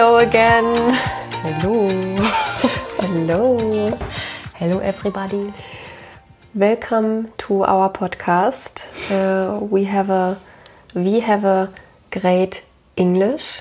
Hello again. Hello. Hello. Hello everybody. Welcome to our podcast. Uh, we have a we have a great English.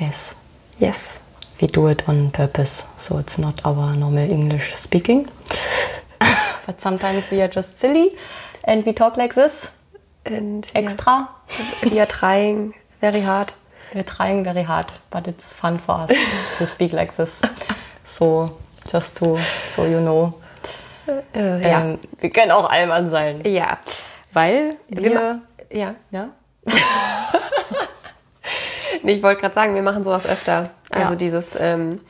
Yes. Yes. We do it on purpose, so it's not our normal English speaking. but sometimes we are just silly and we talk like this And extra. yeah, we are trying very hard. We're trying very hard, but it's fun for us to speak like this. So, just to, so you know. Äh, ja. Ähm, wir können auch Allmann sein. ja. Weil Wir wir, ja. ja, Nee, ich wollte gerade sagen, wir machen sowas öfter. Also Ja. dieses ähm,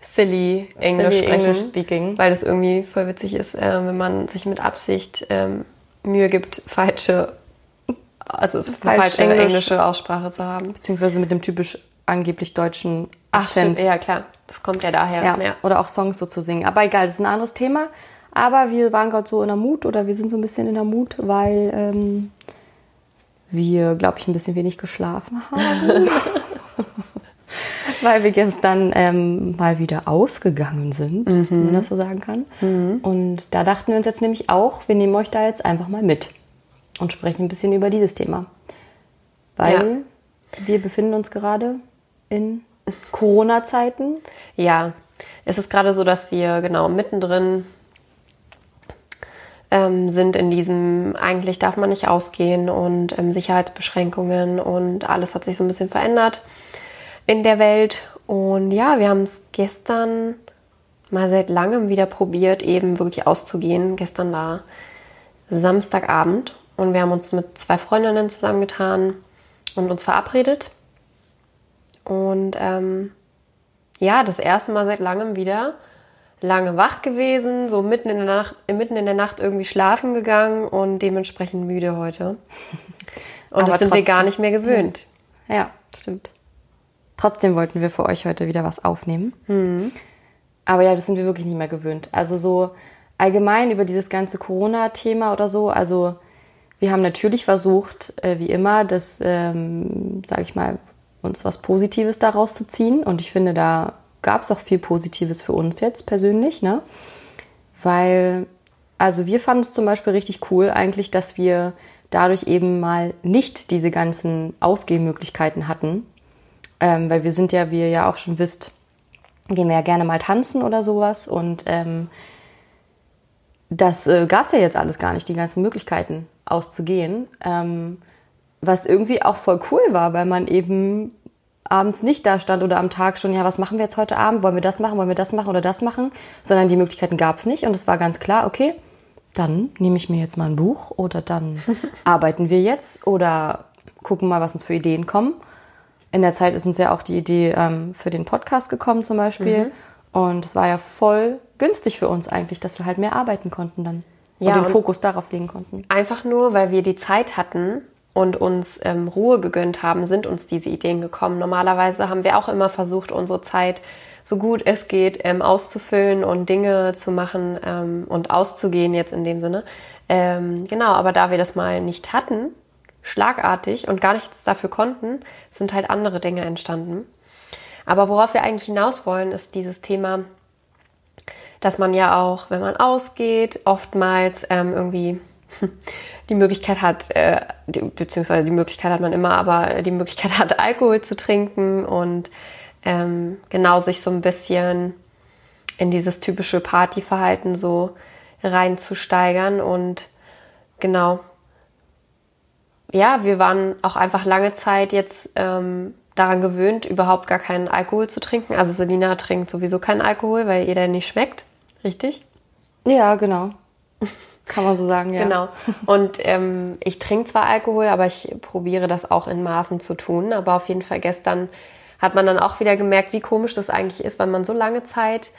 silly Englisch Silly sprechen. English speaking. Weil das irgendwie voll witzig ist, äh, wenn man sich mit Absicht ähm, Mühe gibt, falsche, also eine Falsch falsche Englisch. englische Aussprache zu haben. beziehungsweise mit dem typisch angeblich deutschen Ach, stimmt. Akzent. Ja, klar. Das kommt ja daher. Ja, oder auch Songs so zu singen. Aber egal, das ist ein anderes Thema. Aber wir waren gerade so in der Mut oder wir sind so ein bisschen in der Mut, weil ähm, wir, glaube ich, ein bisschen wenig geschlafen haben. weil wir gestern ähm, mal wieder ausgegangen sind, wenn man das so sagen kann. Und da dachten wir uns jetzt nämlich auch, wir nehmen euch da jetzt einfach mal mit und sprechen ein bisschen über dieses Thema. Weil wir befinden uns gerade in Corona-Zeiten. Ja, es ist gerade so, dass wir genau mittendrin ähm, sind in diesem, eigentlich darf man nicht ausgehen und ähm, Sicherheitsbeschränkungen und alles hat sich so ein bisschen verändert in der Welt. Und ja, wir haben es gestern mal seit langem wieder probiert, eben wirklich auszugehen. Gestern war Samstagabend und wir haben uns mit zwei Freundinnen zusammengetan und uns verabredet. Und ähm, ja, das erste Mal seit langem wieder lange wach gewesen, so mitten in der Nacht, mitten in der Nacht irgendwie schlafen gegangen und dementsprechend müde heute. Und das sind wir gar trotzdem. nicht mehr gewöhnt. Ja, stimmt. Trotzdem wollten wir für euch heute wieder was aufnehmen. Aber ja, das sind wir wirklich nicht mehr gewöhnt. Also so allgemein über dieses ganze Corona-Thema oder so. Also wir haben natürlich versucht, äh, wie immer, das, ähm, sage ich mal, uns was Positives daraus zu ziehen. Und ich finde, da gab es auch viel Positives für uns jetzt persönlich, ne? Weil, also wir fanden es zum Beispiel richtig cool eigentlich, dass wir dadurch eben mal nicht diese ganzen Ausgehmöglichkeiten hatten. Ähm, weil wir sind ja, wie ihr ja auch schon wisst, gehen wir ja gerne mal tanzen oder sowas. Und ähm, das äh, gab es ja jetzt alles gar nicht, die ganzen Möglichkeiten auszugehen. Ähm, was irgendwie auch voll cool war, weil man eben abends nicht da stand oder am Tag schon, ja, was machen wir jetzt heute Abend? Wollen wir das machen? Wollen wir das machen oder das machen? Sondern die Möglichkeiten gab es nicht und es war ganz klar, okay, dann nehme ich mir jetzt mal ein Buch oder dann arbeiten wir jetzt oder gucken mal, was uns für Ideen kommen. In der Zeit ist uns ja auch die Idee ähm, für den Podcast gekommen zum Beispiel. Und es war ja voll günstig für uns eigentlich, dass wir halt mehr arbeiten konnten dann. Ja, und den und- Fokus darauf legen konnten. Einfach nur, weil wir die Zeit hatten und uns ähm, Ruhe gegönnt haben, sind uns diese Ideen gekommen. Normalerweise haben wir auch immer versucht, unsere Zeit so gut es geht ähm, auszufüllen und Dinge zu machen ähm, und auszugehen jetzt in dem Sinne. Ähm, genau, aber da wir das mal nicht hatten, schlagartig und gar nichts dafür konnten, sind halt andere Dinge entstanden. Aber worauf wir eigentlich hinaus wollen, ist dieses Thema, dass man ja auch, wenn man ausgeht, oftmals ähm, irgendwie die Möglichkeit hat, äh, die, beziehungsweise die Möglichkeit hat man immer, aber die Möglichkeit hat, Alkohol zu trinken und ähm, genau sich so ein bisschen in dieses typische Partyverhalten so reinzusteigern und genau. Ja, wir waren auch einfach lange Zeit jetzt ähm, daran gewöhnt, überhaupt gar keinen Alkohol zu trinken. Also Selina trinkt sowieso keinen Alkohol, weil ihr der nicht schmeckt. Richtig? Ja, genau. Kann man so sagen, ja. Genau. Und ähm, ich trinke zwar Alkohol, aber ich probiere das auch in Maßen zu tun. Aber auf jeden Fall gestern hat man dann auch wieder gemerkt, wie komisch das eigentlich ist, weil man so lange Zeit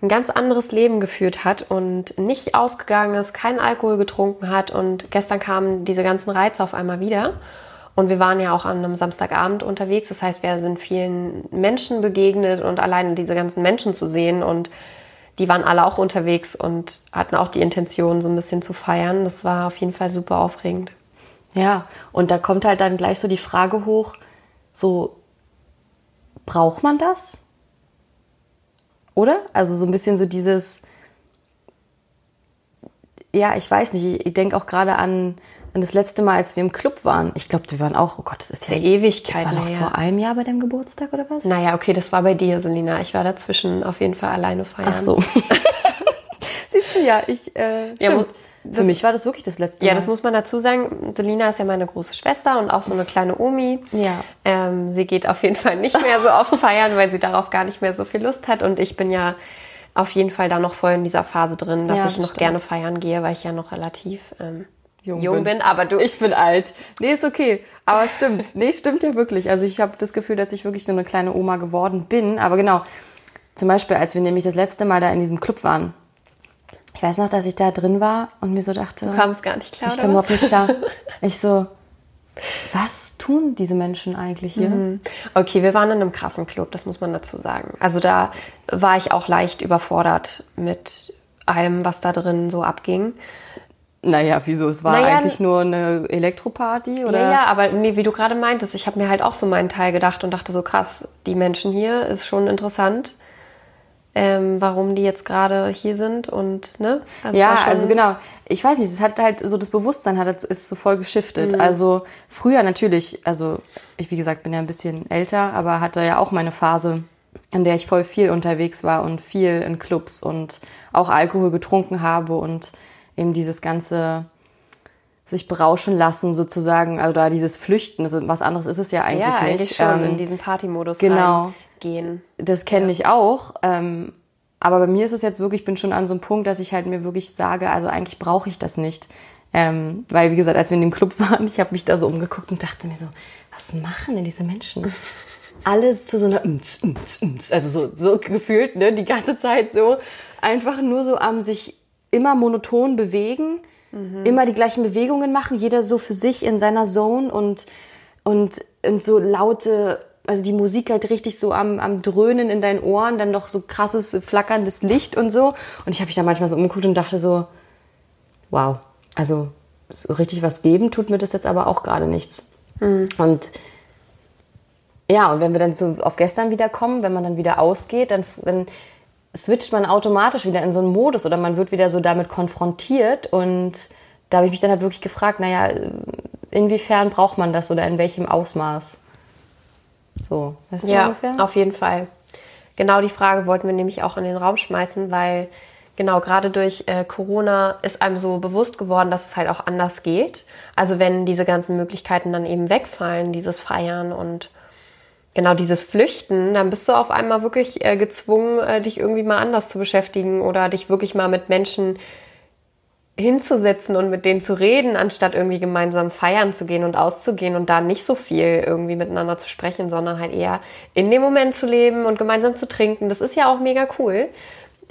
ein ganz anderes Leben geführt hat und nicht ausgegangen ist, keinen Alkohol getrunken hat. Und gestern kamen diese ganzen Reize auf einmal wieder. Und wir waren ja auch an einem Samstagabend unterwegs. Das heißt, wir sind vielen Menschen begegnet und alleine diese ganzen Menschen zu sehen und die waren alle auch unterwegs und hatten auch die Intention, so ein bisschen zu feiern. Das war auf jeden Fall super aufregend. Ja, und da kommt halt dann gleich so die Frage hoch, so braucht man das? Oder? Also so ein bisschen so dieses, ja, ich weiß nicht, ich, ich denke auch gerade an, an das letzte Mal, als wir im Club waren. Ich glaube, wir waren auch, oh Gott, das ist ja Ewigkeit. Das war doch her. vor einem Jahr bei deinem Geburtstag oder was? Naja, okay, das war bei dir, Selina. Ich war dazwischen auf jeden Fall alleine feiern. Ach so. Siehst du ja, ich, äh, Ja, stimmt. wo- Für mich war das wirklich das letzte Ja, Mal. das muss man dazu sagen. Selina ist ja meine große Schwester und auch so eine kleine Omi. Ja. Ähm, sie geht auf jeden Fall nicht mehr so oft feiern, weil sie darauf gar nicht mehr so viel Lust hat. Und ich bin ja auf jeden Fall da noch voll in dieser Phase drin, dass Ja, ich das noch stimmt. gerne feiern gehe, weil ich ja noch relativ ähm, jung, bin. Aber du, Ich bin alt. Nee, ist okay. Aber stimmt. Nee, stimmt ja wirklich. Also ich habe das Gefühl, dass ich wirklich so eine kleine Oma geworden bin. Aber genau, zum Beispiel, als wir nämlich das letzte Mal da in diesem Club waren. Ich weiß noch, dass ich da drin war und mir so dachte, du kamst gar nicht klar. ich kam überhaupt nicht klar. Ich so, was tun diese Menschen eigentlich hier? Mhm. Okay, wir waren in einem krassen Club, das muss man dazu sagen. Also da war ich auch leicht überfordert mit allem, was da drin so abging. Naja, wieso? Es war Naja, eigentlich nur eine Elektroparty oder? Ja, ja, aber nee, wie du gerade meintest, ich habe mir halt auch so meinen Teil gedacht und dachte so krass, die Menschen hier ist schon interessant, ähm, warum die jetzt gerade hier sind und ne? Also Ja, also genau. Ich weiß nicht, es hat halt so das Bewusstsein hat ist so voll geschiftet. Mhm. Also früher natürlich, also ich wie gesagt bin ja ein bisschen älter, aber hatte ja auch meine Phase, in der ich voll viel unterwegs war und viel in Clubs und auch Alkohol getrunken habe und eben dieses ganze sich berauschen lassen sozusagen, also da dieses Flüchten, also was anderes ist es ja eigentlich ja, nicht. eigentlich schon Ähm, in diesen Partymodus genau. gehen. das kenne ich auch. Ähm, aber bei mir ist es jetzt wirklich, ich bin schon an so einem Punkt, dass ich halt mir wirklich sage, also eigentlich brauche ich das nicht. Ähm, weil, wie gesagt, als wir in dem Club waren, ich habe mich da so umgeguckt und dachte mir so, was machen denn diese Menschen? Alles zu so einer Umz, Umz, Umz. Also so, so gefühlt, ne, die ganze Zeit so. Einfach nur so am sich immer monoton bewegen, immer die gleichen Bewegungen machen, jeder so für sich in seiner Zone und, und, und so laute, also die Musik halt richtig so am, am Dröhnen in deinen Ohren, dann noch so krasses flackerndes Licht und so. Und ich habe mich da manchmal so umgeguckt und dachte so, wow, also so richtig was geben tut mir das jetzt aber auch gerade nichts. Und ja, und wenn wir dann so auf gestern wieder kommen, wenn man dann wieder ausgeht, dann, dann switcht man automatisch wieder in so einen Modus oder man wird wieder so damit konfrontiert und da habe ich mich dann halt wirklich gefragt, naja, inwiefern braucht man das oder in welchem Ausmaß? So, weißt du Ja, ungefähr? auf jeden Fall. Genau die Frage wollten wir nämlich auch in den Raum schmeißen, weil genau gerade durch äh, Corona ist einem so bewusst geworden, dass es halt auch anders geht. Also wenn diese ganzen Möglichkeiten dann eben wegfallen, dieses Feiern und genau dieses Flüchten, dann bist du auf einmal wirklich äh, gezwungen, äh, dich irgendwie mal anders zu beschäftigen oder dich wirklich mal mit Menschen hinzusetzen und mit denen zu reden, anstatt irgendwie gemeinsam feiern zu gehen und auszugehen und da nicht so viel irgendwie miteinander zu sprechen, sondern halt eher in dem Moment zu leben und gemeinsam zu trinken. Das ist ja auch mega cool.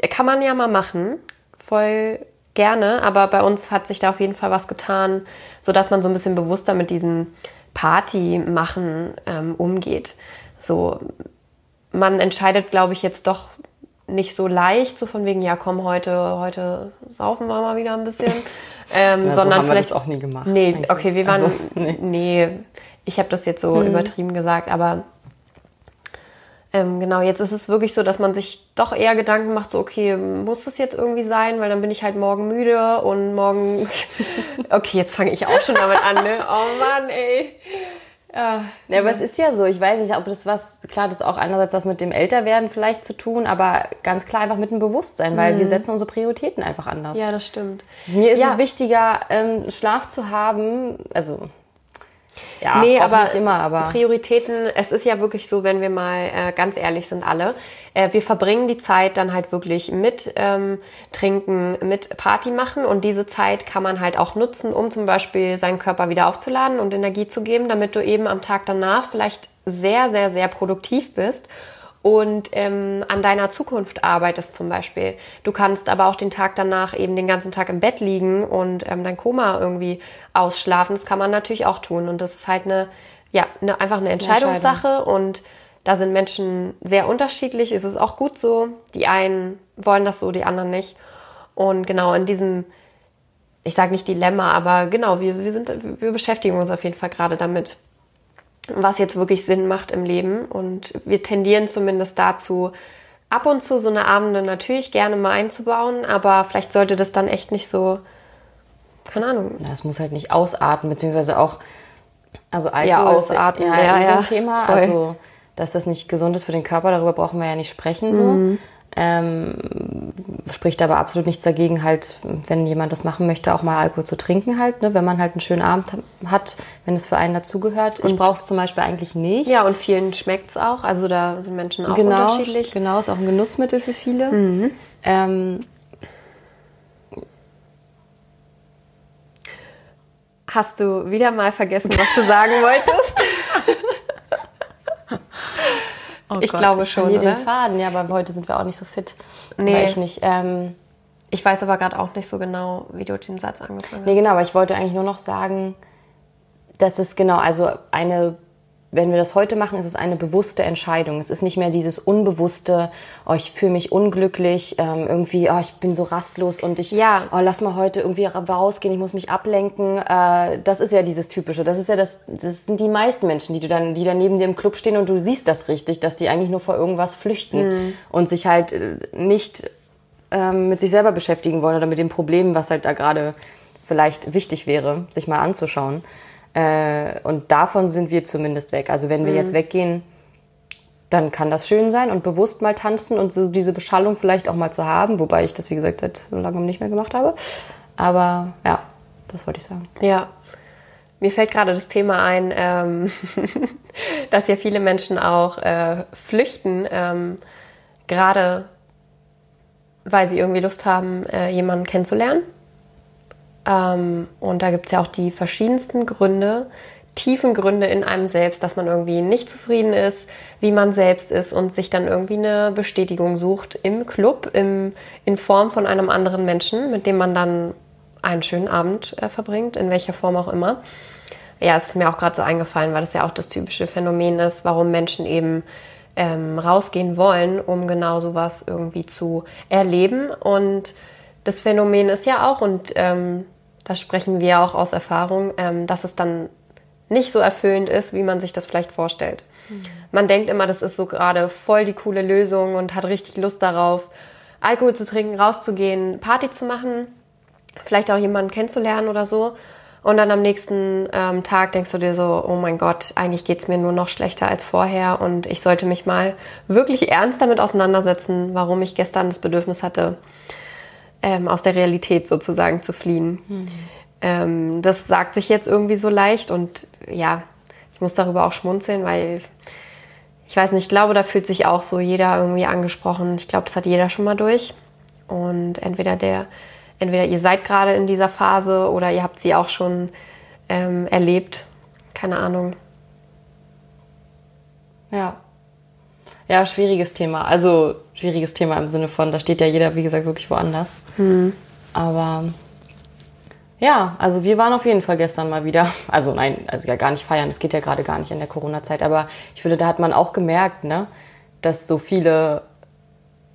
Kann man ja mal machen. Voll gerne. Aber bei uns hat sich da auf jeden Fall was getan, sodass man so ein bisschen bewusster mit diesem Party machen ähm, umgeht. So, man entscheidet, glaube ich, jetzt doch nicht so leicht, so von wegen, ja komm, heute, heute saufen wir mal wieder ein bisschen. Ähm, Ja, so sondern haben wir vielleicht das auch nie gemacht, Nee, eigentlich. okay, wir waren. Also, nee. nee. ich habe das jetzt so übertrieben gesagt, aber ähm, genau, jetzt ist es wirklich so, dass man sich doch eher Gedanken macht, so, okay, muss das jetzt irgendwie sein, weil dann bin ich halt morgen müde und morgen. okay, jetzt fange ich auch schon damit an, ne? Oh Mann, ey. Ah, Ja, aber es ist ja so, ich weiß nicht, ob das was, klar, das ist auch einerseits was mit dem Älterwerden vielleicht zu tun, aber ganz klar einfach mit dem Bewusstsein, weil wir setzen unsere Prioritäten einfach anders. ja, das stimmt. Mir ist Ja. es wichtiger, ähm, Schlaf zu haben, also ja, nee, aber nicht immer, aber Prioritäten, es ist ja wirklich so, wenn wir mal äh, ganz ehrlich sind alle, äh, wir verbringen die Zeit dann halt wirklich mit ähm, Trinken, mit Party machen und diese Zeit kann man halt auch nutzen, um zum Beispiel seinen Körper wieder aufzuladen und Energie zu geben, damit du eben am Tag danach vielleicht sehr, sehr, sehr produktiv bist und ähm, an deiner Zukunft arbeitest zum Beispiel. Du kannst aber auch den Tag danach eben den ganzen Tag im Bett liegen und ähm, dein Koma irgendwie ausschlafen. Das kann man natürlich auch tun. Und das ist halt eine, ja, eine, einfach eine Entscheidungssache. Und da sind Menschen sehr unterschiedlich. Es ist auch gut so. Die einen wollen das so, die anderen nicht. Und genau in diesem, ich sage nicht Dilemma, aber genau, wir, wir, sind, wir beschäftigen uns auf jeden Fall gerade damit was jetzt wirklich Sinn macht im Leben. Und wir tendieren zumindest dazu, ab und zu so eine Abende natürlich gerne mal einzubauen, aber vielleicht sollte das dann echt nicht so, keine Ahnung. Ja, es muss halt nicht ausarten, beziehungsweise auch, also Alkohol Ja, ausatmen, ist ja, ja, eh so ein ja, Thema. voll. Also, dass das nicht gesund ist für den Körper, darüber brauchen wir ja nicht sprechen. So. Mhm. Ähm, spricht aber absolut nichts dagegen, halt, wenn jemand das machen möchte, auch mal Alkohol zu trinken halt, ne? wenn man halt einen schönen Abend ha- hat, wenn es für einen dazugehört. Ich brauche es zum Beispiel eigentlich nicht. Ja, und vielen schmeckt's auch. Also da sind Menschen auch genau, unterschiedlich. Mhm. Genau, ist auch ein Genussmittel für viele. Ähm, Hast du wieder mal vergessen, was du sagen wolltest? Ich glaube schon, verliere oder? den Faden, ja, aber heute sind wir auch nicht so fit. Nee. Ich nicht. Ähm, Ich weiß aber gerade auch nicht so genau, wie du den Satz angefangen hast. Nee, genau, aber ich wollte eigentlich nur noch sagen, dass es genau, also eine, wenn wir das heute machen, ist es eine bewusste Entscheidung. Es ist nicht mehr dieses unbewusste, oh, ich fühle mich unglücklich, ähm, irgendwie, oh, ich bin so rastlos und ich, Ja. oh, lass mal heute irgendwie ra- rausgehen, ich muss mich ablenken. Äh, das ist ja dieses Typische. Das ist ja das, das sind die meisten Menschen, die du dann, die dann neben dir im Club stehen und du siehst das richtig, dass die eigentlich nur vor irgendwas flüchten und sich halt äh, nicht ähm, mit sich selber beschäftigen wollen oder mit dem Problem, was halt da gerade vielleicht wichtig wäre, sich mal anzuschauen. Äh, und davon sind wir zumindest weg. Also wenn wir jetzt weggehen, dann kann das schön sein und bewusst mal tanzen und so diese Beschallung vielleicht auch mal zu haben, wobei ich das, wie gesagt, seit langem nicht mehr gemacht habe. Aber ja, das wollte ich sagen. Ja. Mir fällt gerade das Thema ein, ähm, dass ja viele Menschen auch äh, flüchten, ähm, gerade weil sie irgendwie Lust haben, äh, jemanden kennenzulernen. Ähm, und da gibt es ja auch die verschiedensten Gründe, tiefen Gründe in einem selbst, dass man irgendwie nicht zufrieden ist, wie man selbst ist und sich dann irgendwie eine Bestätigung sucht im Club, im, in Form von einem anderen Menschen, mit dem man dann einen schönen Abend äh, verbringt, in welcher Form auch immer. Ja, es ist mir auch gerade so eingefallen, weil das ja auch das typische Phänomen ist, warum Menschen eben ähm, rausgehen wollen, um genau sowas irgendwie zu erleben. Und das Phänomen ist ja auch, und ähm, da sprechen wir auch aus Erfahrung, ähm, dass es dann nicht so erfüllend ist, wie man sich das vielleicht vorstellt. Man denkt immer, das ist so gerade voll die coole Lösung und hat richtig Lust darauf, Alkohol zu trinken, rauszugehen, Party zu machen, vielleicht auch jemanden kennenzulernen oder so. Und dann am nächsten ähm, Tag denkst du dir so, oh mein Gott, eigentlich geht's mir nur noch schlechter als vorher und ich sollte mich mal wirklich ernst damit auseinandersetzen, warum ich gestern das Bedürfnis hatte, ähm, aus der Realität sozusagen zu fliehen. Ähm, das sagt sich jetzt irgendwie so leicht und ja, ich muss darüber auch schmunzeln, weil ich weiß nicht, ich glaube, da fühlt sich auch so jeder irgendwie angesprochen. Ich glaube, das hat jeder schon mal durch. Und entweder der, entweder ihr seid gerade in dieser Phase oder ihr habt sie auch schon ähm, erlebt. Keine Ahnung. Ja. Ja, schwieriges Thema. Also schwieriges Thema im Sinne von, da steht ja jeder, wie gesagt, wirklich woanders. Aber ja, also wir waren auf jeden Fall gestern mal wieder. Also nein, also ja gar nicht feiern. Es geht ja gerade gar nicht in der Corona-Zeit. Aber ich finde, da hat man auch gemerkt, ne, dass so viele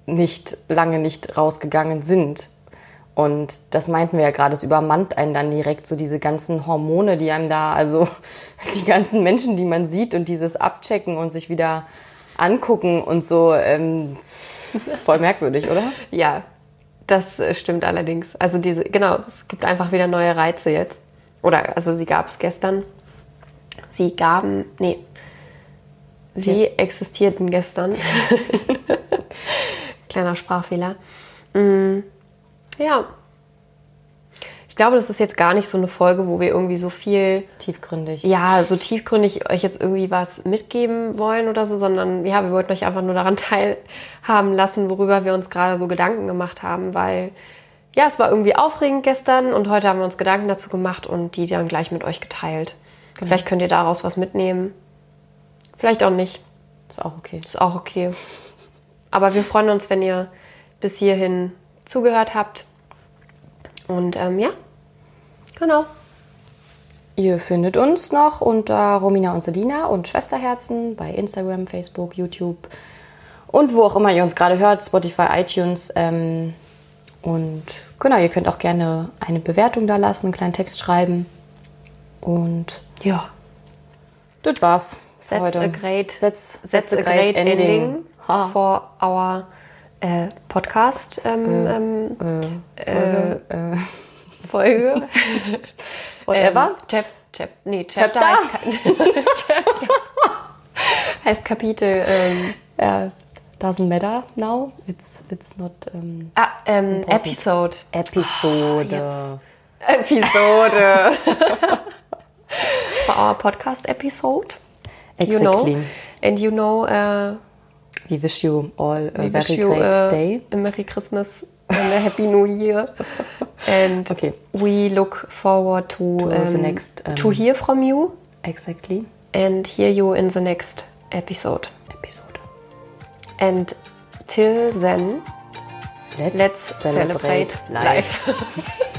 nicht lange nicht rausgegangen sind. Und das meinten wir ja gerade, es übermannt einen dann direkt so diese ganzen Hormone, die einem da, also die ganzen Menschen, die man sieht und dieses Abchecken und sich wieder angucken und so, ähm, voll merkwürdig, oder? Ja, das äh, stimmt allerdings. Also diese, genau, es gibt einfach wieder neue Reize jetzt. Oder, also sie gab es gestern. Sie gaben, nee, sie existierten gestern. Kleiner Sprachfehler. Mm, ja. Ich glaube, das ist jetzt gar nicht so eine Folge, wo wir irgendwie so viel Tiefgründig. ja, so tiefgründig euch jetzt irgendwie was mitgeben wollen oder so, sondern ja, wir wollten euch einfach nur daran teilhaben lassen, worüber wir uns gerade so Gedanken gemacht haben, weil ja, es war irgendwie aufregend gestern und heute haben wir uns Gedanken dazu gemacht und die dann gleich mit euch geteilt. Vielleicht könnt ihr daraus was mitnehmen. Vielleicht auch nicht. Ist auch okay. Ist auch okay. Aber wir freuen uns, wenn ihr bis hierhin zugehört habt. Und ähm, ja, genau. Ihr findet uns noch unter Romina und Selina und Schwesterherzen bei Instagram, Facebook, YouTube und wo auch immer ihr uns gerade hört, Spotify, iTunes. Ähm, und genau, ihr könnt auch gerne eine Bewertung da lassen, einen kleinen Text schreiben. Und Ja. Das war's. That's heute. a great, That's, that's a great, ending, for our äh, Podcast ähm, ähm, Folge, äh, Folge. Whatever. Ähm, chap, chap, nee, Chapter, Chapter? heißt, Ka- Chapter heißt Kapitel. Ähm, äh, doesn't matter now. It's, it's not ähm, ah, ähm, Episode. Episode. Episode. for our podcast episode. You exactly. know. And you know, uh, We wish you all a we very you great day. a Merry Christmas and a Happy New Year. And Okay. we look forward to, To the um, next, um, to hear from you Exactly. and hear you in the next episode. Episode. And till then, Let's, let's celebrate, life.